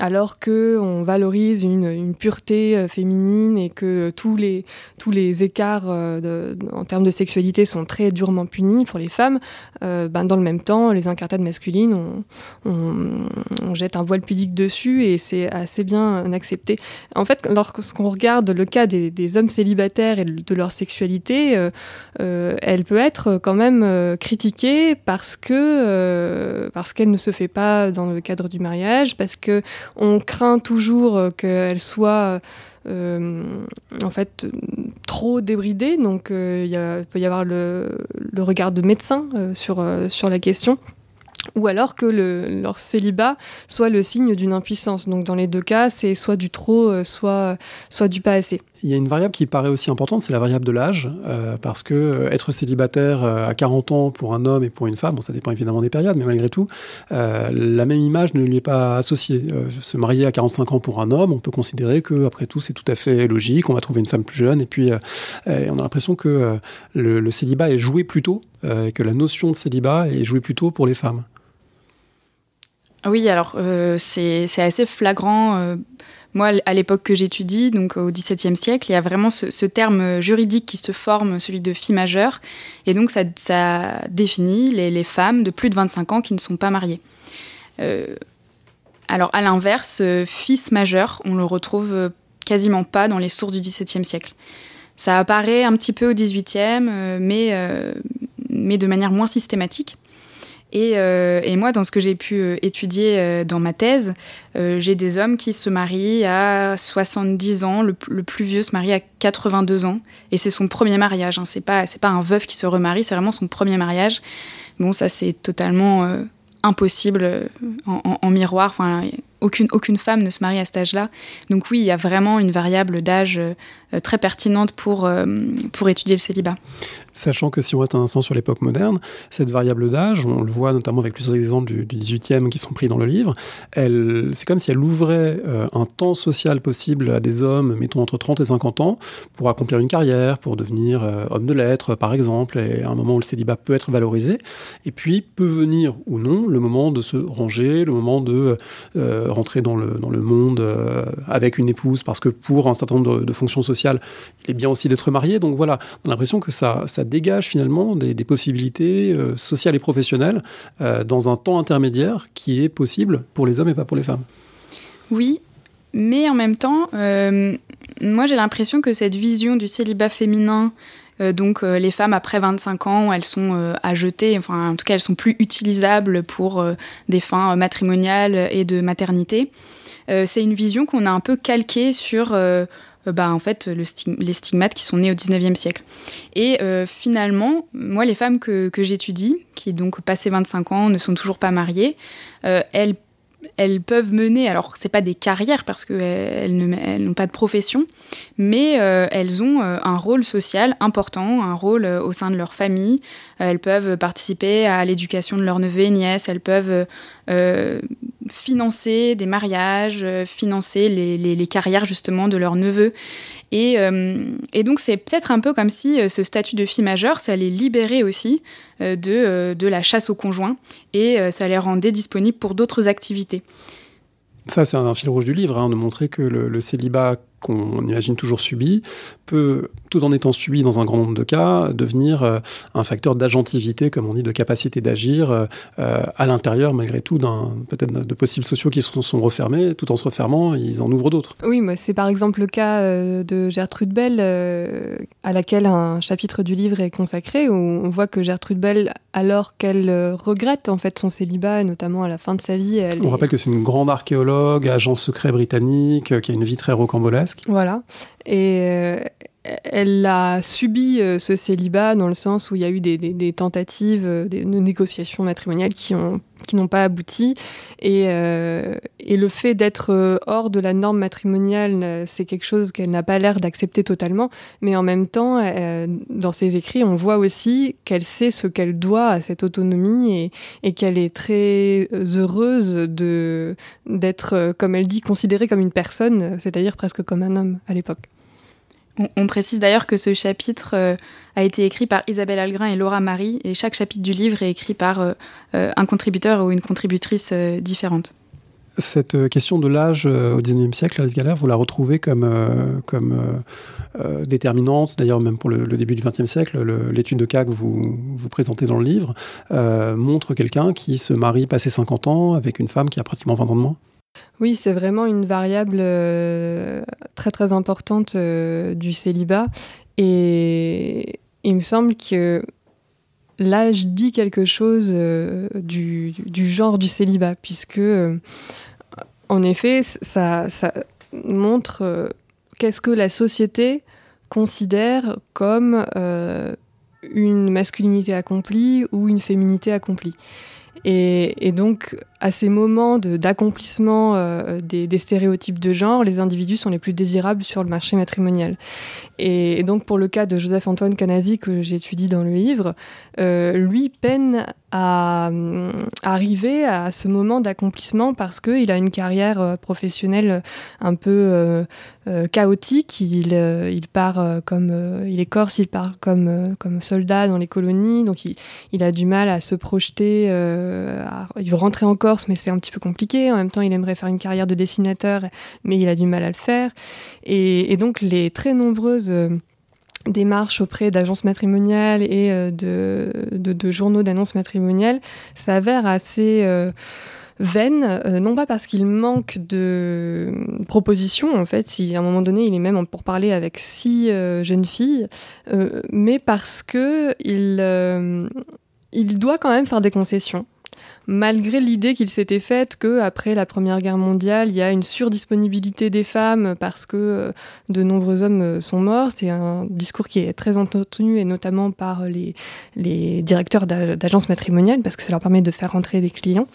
B: alors qu'on valorise une, pureté féminine et que tous les, écarts en termes de sexualité sont très durement punis pour les femmes, ben, dans le même temps, les incartades masculines, on jette un voile pudique dessus et c'est assez bien accepté. En fait, lorsqu'on regarde le cas des, hommes célibataires et de leur sexualité, euh, euh, elle peut être quand même euh, critiquée parce que parce qu'elle ne se fait pas dans le cadre du mariage, parce que on craint toujours qu'elle soit en fait trop débridée. Donc il peut y avoir le, regard de médecin sur la question ou alors que leur célibat soit le signe d'une impuissance. Donc dans les deux cas, c'est soit du trop, euh, soit, soit du pas assez.
A: Il y a une variable qui paraît aussi importante, c'est la variable de l'âge, euh, parce que euh, être célibataire à 40 ans pour un homme et pour une femme, ça dépend évidemment des périodes, mais malgré tout, la même image ne lui est pas associée. se marier à 45 ans pour un homme, on peut considérer que après tout c'est tout à fait logique, on va trouver une femme plus jeune, et puis on a l'impression que le, célibat est joué plus tôt, et que la notion de célibat est jouée plus tôt pour les femmes.
C: Oui, alors euh, c'est assez flagrant. Euh, moi, à l'époque que j'étudie, donc au XVIIe siècle, il y a vraiment ce, terme juridique qui se forme, celui de fille majeure. Et donc, ça, définit les, femmes de plus de 25 ans qui ne sont pas mariées. Euh, alors, à l'inverse, fils majeur, on le retrouve quasiment pas dans les sources du XVIIe siècle. Ça apparaît un petit peu au XVIIIe, mais, mais de manière moins systématique. Euh, et, moi, dans ce que j'ai pu euh, étudier euh, dans ma thèse, j'ai des hommes qui se marient à 70 ans, le, plus vieux se marie à 82 ans, et c'est son premier mariage. Hein. C'est pas pas un veuf qui se remarie, c'est vraiment son premier mariage. Bon, ça c'est totalement impossible en, en miroir. Enfin, aucune, aucune femme ne se marie à cet âge-là. Donc oui, il y a vraiment une variable d'âge très pertinente pour, pour étudier le célibat.
A: Sachant que si on reste un instant sur l'époque moderne, cette variable d'âge, on le voit notamment avec plusieurs exemples du, 18e qui sont pris dans le livre, c'est comme si elle ouvrait euh, un temps social possible à des hommes, mettons entre 30 et 50 ans, pour accomplir une carrière, pour devenir homme de lettres, par exemple, et à un moment où le célibat peut être valorisé. Et puis peut venir ou non le moment de se ranger, le moment de rentrer dans le, dans le monde avec une épouse, parce que pour un certain nombre de fonctions sociales, il est bien aussi d'être marié. Donc voilà, on a l'impression que ça, ça dégage finalement des, possibilités euh, sociales et professionnelles euh, dans un temps intermédiaire qui est possible pour les hommes et pas pour les femmes.
C: Oui, mais en même temps, euh, moi j'ai l'impression que cette vision du célibat féminin, donc les femmes après 25 ans, elles sont à jeter, enfin en tout cas elles sont plus utilisables pour des fins matrimoniales et de maternité. c'est une vision qu'on a un peu calquée sur bah, en fait, le les stigmates qui sont nés au 19e siècle. Et finalement, moi, les femmes que, que j'étudie, qui donc passé 25 ans, ne sont toujours pas mariées, elles elles peuvent mener, alors c'est pas des carrières parce qu'elles n'ont pas de profession, mais euh, elles ont euh, un rôle social important, un rôle euh, au sein de leur famille. elles peuvent participer à l'éducation de leurs neveux et nièces, elles peuvent financer des mariages, financer les, carrières justement de leurs neveux. Et, et donc c'est peut-être un peu comme si ce statut de fille majeure, ça les libérait aussi de, de la chasse au conjoint et ça les rendait disponibles pour d'autres activités.
A: Ça, c'est un fil rouge du livre, hein, de montrer que le célibat qu'on imagine toujours subi, peut, tout en étant subi dans un grand nombre de cas, devenir euh, un facteur d'agentivité, comme on dit, de capacité d'agir euh, à l'intérieur, malgré tout, d'un peut-être de possibles sociaux qui sont, sont, refermés. Tout en se refermant, ils en ouvrent d'autres.
B: Oui, c'est par exemple le cas euh, de Gertrude Bell, à laquelle un chapitre du livre est consacré, où on voit que Gertrude Bell, alors qu'elle regrette en fait son célibat, notamment à la fin de sa vie, elle
A: on rappelle que c'est une grande archéologue, agent secret britannique, qui a une vie très rocambolesque
B: voilà. Et euh, elle a subi euh, ce célibat dans le sens où il y a eu des, tentatives euh, de négociations matrimoniales qui ont qui n'ont pas abouti. Et, et le fait d'être hors de la norme matrimoniale c'est quelque chose qu'elle n'a pas l'air d'accepter totalement. Mais en même temps dans ses écrits on voit aussi qu'elle sait ce qu'elle doit à cette autonomie et, qu'elle est très heureuse d'être comme elle dit considérée comme une personne c'est-à-dire presque comme un homme à l'époque
C: on, précise d'ailleurs que ce chapitre euh, a été écrit par Isabelle Algrin et Laura Marie, et chaque chapitre du livre est écrit par euh, euh, un contributeur ou une contributrice différente.
A: Cette question de l'âge au XIXe siècle, Alice Galère, vous la retrouvez comme, comme déterminante, d'ailleurs même pour le, début du XXe siècle, l'étude de cas que vous, vous présentez dans le livre montre quelqu'un qui se marie passé 50 ans avec une femme qui a pratiquement 20 ans de moins?
B: Oui, c'est vraiment une variable euh, très très importante euh, du célibat. Et il me semble que l'âge dit quelque chose euh, du, genre du célibat, puisque en effet, ça, ça montre qu'est-ce que la société considère comme une masculinité accomplie ou une féminité accomplie. Et, donc, à ces moments d'accomplissement euh, des, stéréotypes de genre, les individus sont les plus désirables sur le marché matrimonial. Et, donc, pour le cas de Joseph-Antoine Canasi, que j'étudie dans le livre, euh, lui peine à, arriver à ce moment d'accomplissement parce qu'il a une carrière euh, professionnelle un peu chaotique. Il, il comme. il est corse, il part comme, soldat dans les colonies, donc il, il a du mal à se projeter euh, il veut rentrer en Corse, mais c'est un petit peu compliqué. En même temps, il aimerait faire une carrière de dessinateur, mais il a du mal à le faire. Et, donc, les très nombreuses euh, démarches auprès d'agences matrimoniales et euh, de, journaux d'annonces matrimoniales s'avèrent assez vaines, non pas parce qu'il manque de propositions, en fait, si à un moment donné il est même pour parler avec six jeunes filles, mais parce que il, il doit quand même faire des concessions malgré l'idée qu'il s'était faite que après la Première Guerre mondiale, il y a une surdisponibilité des femmes parce que euh, de nombreux hommes euh, sont morts. C'est un discours qui est très entretenu et notamment par les, les directeurs d'agences matrimoniales parce que ça leur permet de faire rentrer des clients.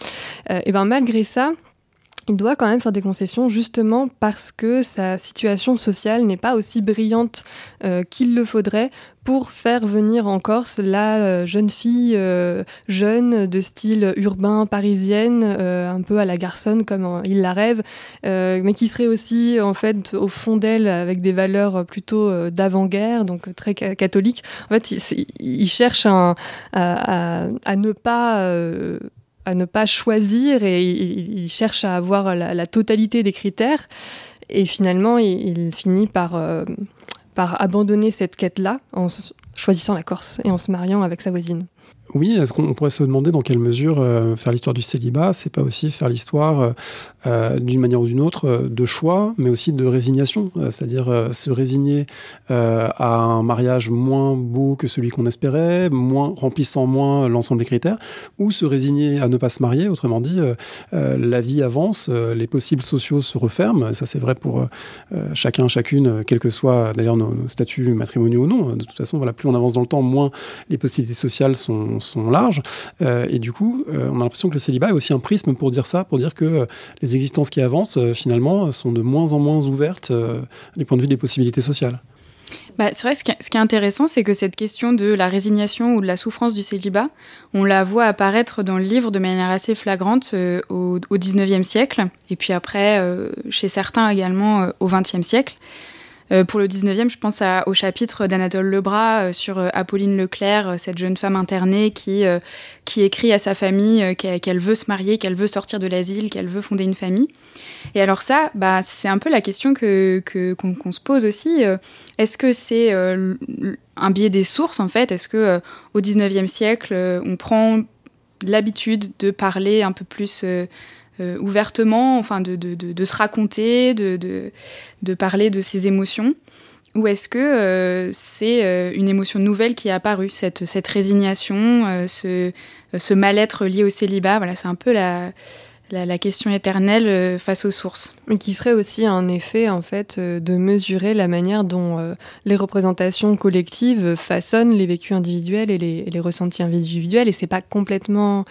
B: Euh, et ben malgré ça, il doit quand même faire des concessions justement parce que sa situation sociale n'est pas aussi brillante euh, qu'il le faudrait pour faire venir en Corse la euh, jeune fille euh, jeune de style urbain parisienne, un peu à la garçonne comme il la rêve, mais qui serait aussi en fait au fond d'elle avec des valeurs plutôt d'avant-guerre, donc très catholiques. En fait, il, cherche à, ne pas à ne pas choisir et il, cherche à avoir la, totalité des critères. Et finalement, il, finit par, euh, par abandonner cette quête-là en choisissant la Corse et en se mariant avec sa voisine.
A: Oui, est-ce qu'on pourrait se demander dans quelle mesure euh, faire l'histoire du célibat, c'est pas aussi faire l'histoire euh, euh, d'une manière ou d'une autre de choix, mais aussi de résignation, c'est-à-dire se résigner à un mariage moins beau que celui qu'on espérait, moins remplissant moins l'ensemble des critères, ou se résigner à ne pas se marier. Autrement dit, la vie avance, les possibles sociaux se referment. Ça, c'est vrai pour chacun, chacune, quel que soit d'ailleurs nos, statuts matrimoniaux ou non. De toute façon, voilà, plus on avance dans le temps, moins les possibilités sociales sont sont larges. Euh, et du coup, euh, on a l'impression que le célibat est aussi un prisme pour dire ça, pour dire que euh, les existences qui avancent, finalement, sont de moins en moins ouvertes du point de vue des possibilités sociales.
C: Bah, c'est vrai, ce qui, est, intéressant, c'est que cette question de la résignation ou de la souffrance du célibat, on la voit apparaître dans le livre de manière assez flagrante au, au 19e siècle, et puis après, chez certains également au 20e siècle. Euh, pour le 19e, je pense au chapitre d'Anatole Lebras euh, sur euh, Apolline Leclerc, cette jeune femme internée qui, qui écrit à sa famille qu'elle veut se marier, qu'elle veut sortir de l'asile, qu'elle veut fonder une famille. Et alors ça, bah, c'est un peu la question que, qu'on, se pose aussi. Est-ce que c'est un biais des sources en fait? Est-ce que au 19e siècle, on prend l'habitude de parler un peu plus euh, ouvertement, enfin de, de, de, se raconter, de, parler de ses émotions Ou est-ce que euh, c'est euh, une émotion nouvelle qui est apparue, cette, cette résignation, ce, ce mal-être lié au célibat? Voilà, c'est un peu la, la, question éternelle face aux sources.
B: Mais qui serait aussi un effet, en fait, de mesurer la manière dont les représentations collectives façonnent les vécus individuels et les, les ressentis individuels. Et c'est pas complètement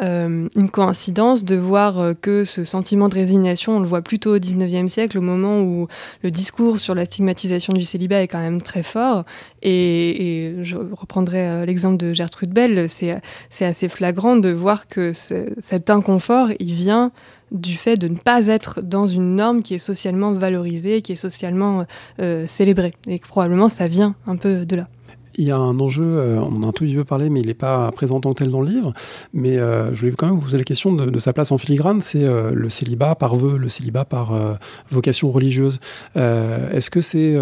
B: euh, une coïncidence de voir euh, que ce sentiment de résignation, on le voit plutôt au 19e siècle, au moment où le discours sur la stigmatisation du célibat est quand même très fort. Et, je reprendrai euh, l'exemple de Gertrude Bell, c'est assez flagrant de voir que cet inconfort, il vient du fait de ne pas être dans une norme qui est socialement valorisée, qui est socialement célébrée. Et probablement ça vient un peu de là
A: il y a un enjeu, euh, on en a un tout petit peu parlé, mais il n'est pas présent en tant que tel dans le livre. Mais euh, je voulais quand même vous poser la question de, sa place en filigrane, c'est euh, le célibat par vœu, le célibat par vocation religieuse. Est-ce que c'est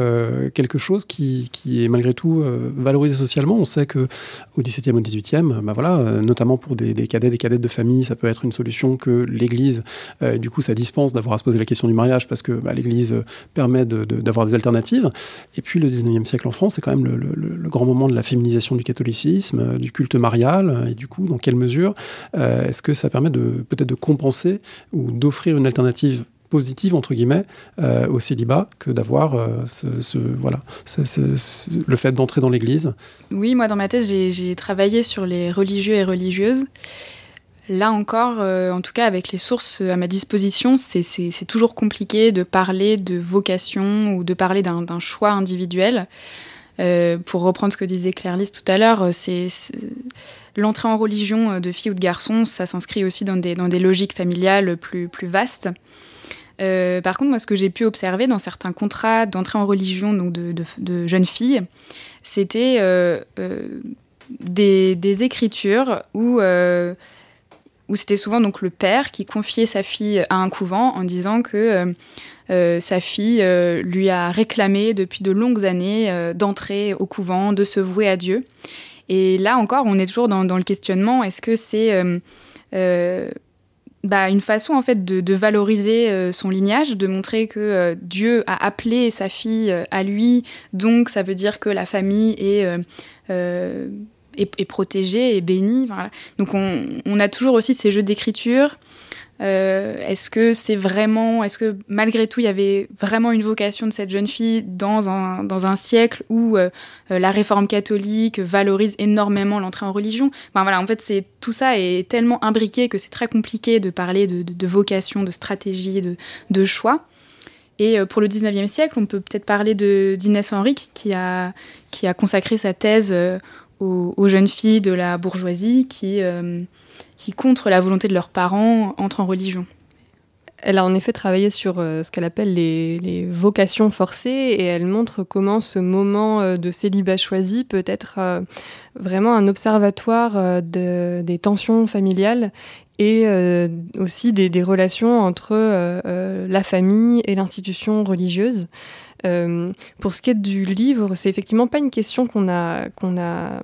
A: quelque chose qui, est malgré tout valorisé socialement? On sait que au XVIIe, au XVIIIe, bah voilà, notamment pour des, cadets, des cadettes de famille, ça peut être une solution que l'Église, du coup, ça dispense d'avoir à se poser la question du mariage parce que bah, l'Église permet d'avoir des alternatives. Et puis le XIXe siècle en France, c'est quand même le grand moment de la féminisation du catholicisme, euh, du culte marial, euh, et du coup, dans quelle mesure euh, est-ce que ça permet de peut-être de compenser ou d'offrir une alternative positive entre guillemets au célibat que d'avoir ce, le fait d'entrer dans l'Église?
C: Oui, moi dans ma thèse j'ai travaillé sur les religieux et religieuses. Là encore, en tout cas avec les sources à ma disposition, c'est toujours compliqué de parler de vocation ou de parler d'un choix individuel. Euh, pour reprendre ce que disait Claire Lys tout à l'heure, euh, c'est l'entrée en religion euh, de filles ou de garçons, ça s'inscrit aussi dans des, dans des logiques familiales plus, plus vastes. par contre, moi, ce que j'ai pu observer dans certains contrats d'entrée en religion donc de, de, jeunes filles, c'était des, des, écritures où, où c'était souvent donc le père qui confiait sa fille à un couvent en disant que euh, sa fille euh, lui a réclamé depuis de longues années euh, d'entrer au couvent, de se vouer à Dieu. Et là encore, on est toujours dans, le questionnement est-ce que c'est bah, une façon en fait de, valoriser son lignage, de montrer que Dieu a appelé sa fille à lui, donc ça veut dire que la famille est est, et bénie. Donc on, a toujours aussi ces jeux d'écriture euh, est-ce que c'est vraiment, est-ce que malgré tout il y avait vraiment une vocation de cette jeune fille dans un, siècle où euh, euh, la réforme catholique valorise énormément l'entrée en religion? Ben voilà, en fait c'est tout ça est tellement imbriqué que c'est très compliqué de parler de, vocation, de stratégie, de, de choix. Et pour le 19e siècle, on peut peut-être parler d'Inès Henrique qui a, qui a consacré sa thèse aux, jeunes filles de la bourgeoisie qui qui, contre la volonté de leurs parents, entrent en religion.
B: Elle a en effet travaillé sur euh, ce qu'elle appelle les, vocations forcées et elle montre comment ce moment euh, de célibat choisi peut être euh, vraiment un observatoire des tensions familiales et aussi des, des relations entre la famille et l'institution religieuse. pour ce qui est du livre, c'est effectivement pas une question qu'on a, qu'on a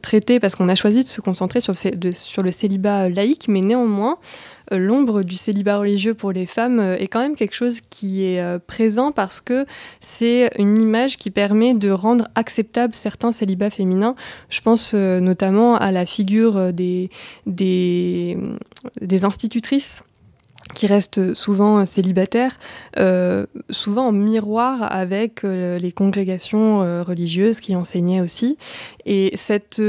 B: traitée parce qu'on a choisi de se concentrer sur le, sur le célibat laïque, mais néanmoins, euh, l'ombre du célibat religieux pour les femmes euh, est quand même quelque chose qui est euh, présent parce que c'est une image qui permet de rendre acceptable certains célibats féminins. Je pense notamment à la figure des institutrices qui restent souvent célibataires, euh, souvent en miroir avec euh, les congrégations euh, religieuses qui enseignaient aussi. Et cette,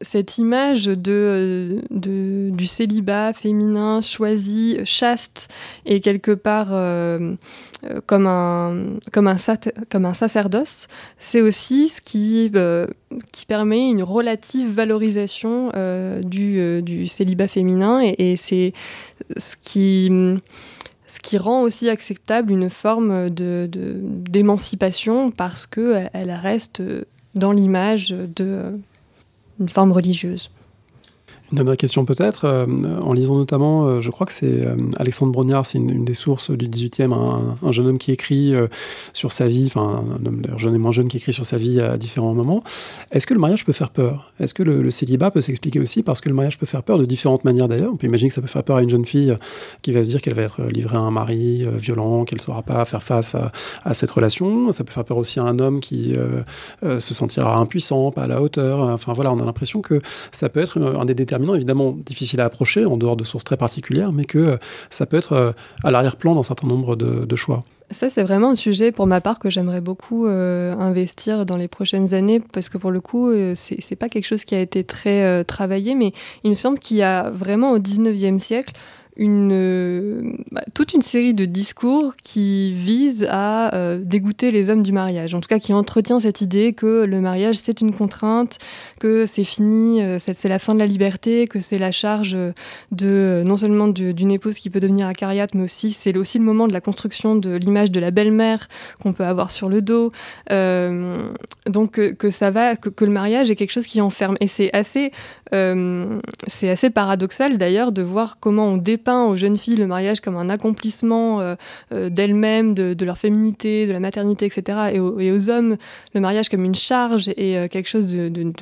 B: cette image de, du célibat féminin choisi, chaste, et quelque part comme, un, comme, un, sacerdoce, c'est aussi ce qui, qui permet une relative valorisation du, du célibat féminin. Et, c'est ce qui, rend aussi acceptable une forme d'émancipation parce qu'elle reste dans l'image d'une forme religieuse.
A: Une dernière question peut-être, euh, en lisant notamment, euh, je crois que c'est euh, Alexandre Brognard, c'est une, des sources du 18e, un, jeune homme qui écrit sur sa vie, enfin un homme jeune et moins jeune qui écrit sur sa vie à différents moments. Est-ce que le mariage peut faire peur? Est-ce que le, célibat peut s'expliquer aussi parce que le mariage peut faire peur de différentes manières d'ailleurs? On peut imaginer que ça peut faire peur à une jeune fille qui va se dire qu'elle va être livrée à un mari violent, qu'elle ne saura pas faire face à, cette relation. Ça peut faire peur aussi à un homme qui se sentira impuissant, pas à la hauteur. Enfin voilà, on a l'impression que ça peut être un des déterminants évidemment difficile à approcher en dehors de sources très particulières, mais que euh, ça peut être euh, à l'arrière-plan dans un certain nombre de, choix.
B: Ça, c'est vraiment un sujet pour ma part que j'aimerais beaucoup euh, investir dans les prochaines années parce que pour le coup, ce c'est pas quelque chose qui a été très travaillé, mais il me semble qu'il y a vraiment au 19e siècle une, euh, bah, toute une série de discours qui visent à euh, dégoûter les hommes du mariage. En tout cas, qui entretient cette idée que le mariage, c'est une contrainte, que c'est fini, euh, c'est la fin de la liberté, que c'est la charge de non seulement d'une épouse qui peut devenir acariate, mais aussi c'est aussi le moment de la construction de l'image de la belle-mère qu'on peut avoir sur le dos. donc que, ça va, que, que, le mariage est quelque chose qui enferme. Et c'est assez, c'est assez paradoxal d'ailleurs de voir comment on dépend aux jeunes filles le mariage comme un accomplissement euh, euh, d'elles-mêmes, de, leur féminité, de la maternité, etc. Et, aux hommes, le mariage comme une charge et euh, quelque chose de,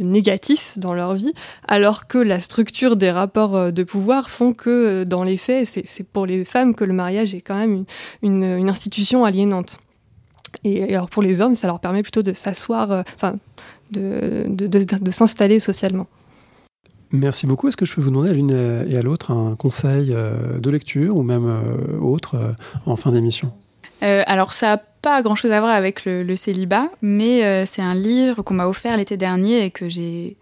B: négatif dans leur vie, alors que la structure des rapports de pouvoir font que, dans les faits, c'est pour les femmes que le mariage est quand même une, institution aliénante. Et, alors pour les hommes, ça leur permet plutôt de s'asseoir, enfin, de s'installer socialement.
A: Merci beaucoup. Est-ce que je peux vous demander à l'une et à l'autre un conseil euh, de lecture ou même euh, autre euh, en fin d'émission?
C: Alors ça n'a pas grand-chose à voir avec le, célibat, mais c'est un livre qu'on m'a offert l'été dernier et que j'ai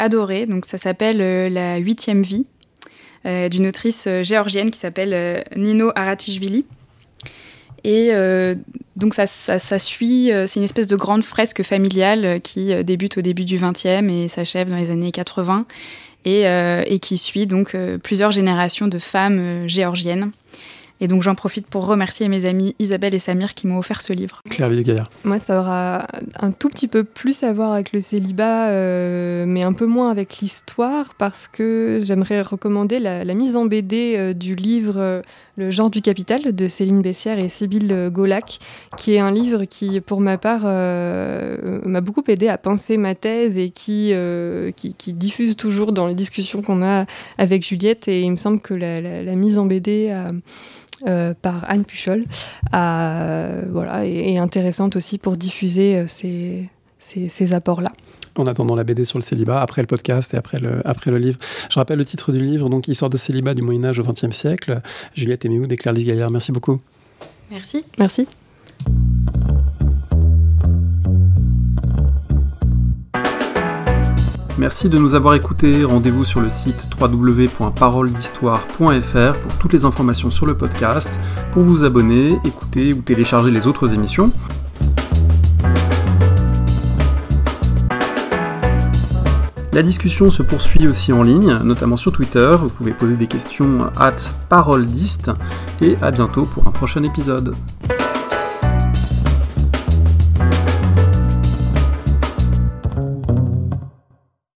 C: adoré. Donc ça s'appelle La huitième vie d'une autrice géorgienne qui s'appelle Nino Aratishvili. Et donc ça, ça, suit, c'est une espèce de grande fresque familiale qui débute au début du XXe et s'achève dans les années 80 et, et qui suit donc plusieurs générations de femmes géorgiennes. Et donc j'en profite pour remercier mes amis Isabelle et Samir qui m'ont offert ce livre.
A: Claire Gaillard.
B: Moi, ça aura un tout petit peu plus à voir avec le célibat, euh, mais un peu moins avec l'histoire, parce que j'aimerais recommander la, mise en BD euh, du livre euh, Le genre du capital de Céline Bessière et Sybille Golac, qui est un livre qui, pour ma part, m'a beaucoup aidé à penser ma thèse et qui, qui, diffuse toujours dans les discussions qu'on a avec Juliette. Et il me semble que la, mise en BD euh, par Anne Puchol, et, intéressante aussi pour diffuser euh, ces, apports-là
A: en attendant la BD sur le célibat, après le podcast et après le, après le livre. Je rappelle le titre du livre, donc Histoire de célibat du Moyen-Âge au XXe siècle. Juliette Eméoud et Claire Gaillard, merci beaucoup.
C: Merci.
B: Merci.
A: Merci de nous avoir écoutés. Rendez-vous sur le site www.paroledhistoire.fr pour toutes les informations sur le podcast, pour vous abonner, écouter ou télécharger les autres émissions. La discussion se poursuit aussi en ligne, notamment sur Twitter. Vous pouvez poser des questions at paroledist et à bientôt pour un prochain épisode.